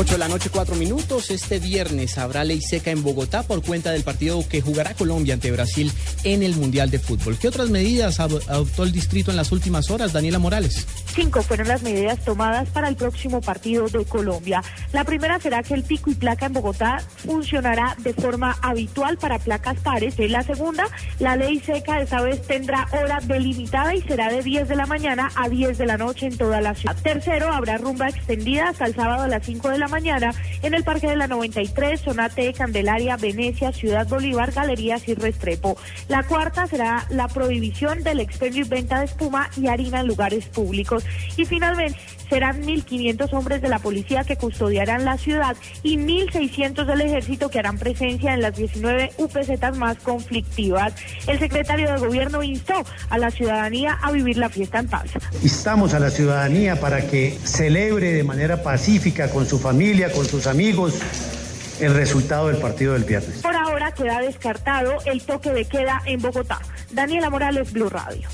8 de la noche, 4 minutos. Este viernes habrá ley seca en Bogotá por cuenta del partido que jugará Colombia ante Brasil en el Mundial de Fútbol. ¿Qué otras medidas adoptó el distrito en las últimas horas, Daniela Morales? Cinco fueron las medidas tomadas para el próximo partido de Colombia. La primera será que el pico y placa en Bogotá funcionará de forma habitual para placas pares. La segunda, la ley seca esta vez tendrá hora delimitada y será de 10 de la mañana a 10 de la noche en toda la ciudad. Tercero, habrá rumba extendida hasta el sábado a las 5 de la mañana en el Parque de la 93, Zona T, Candelaria, Venecia, Ciudad Bolívar, Galerías y Restrepo. La cuarta será la prohibición del expendio y venta de espuma y harina en lugares públicos. Y finalmente serán 1.500 hombres de la policía que custodiarán la ciudad y 1.600 del ejército que harán presencia en las 19 UPZ más conflictivas. El secretario de gobierno instó a la ciudadanía a vivir la fiesta en paz. Instamos a la ciudadanía para que celebre de manera pacífica con su familia, con sus amigos, el resultado del partido del viernes. Por ahora queda descartado el toque de queda en Bogotá. Daniela Morales, Blue Radio.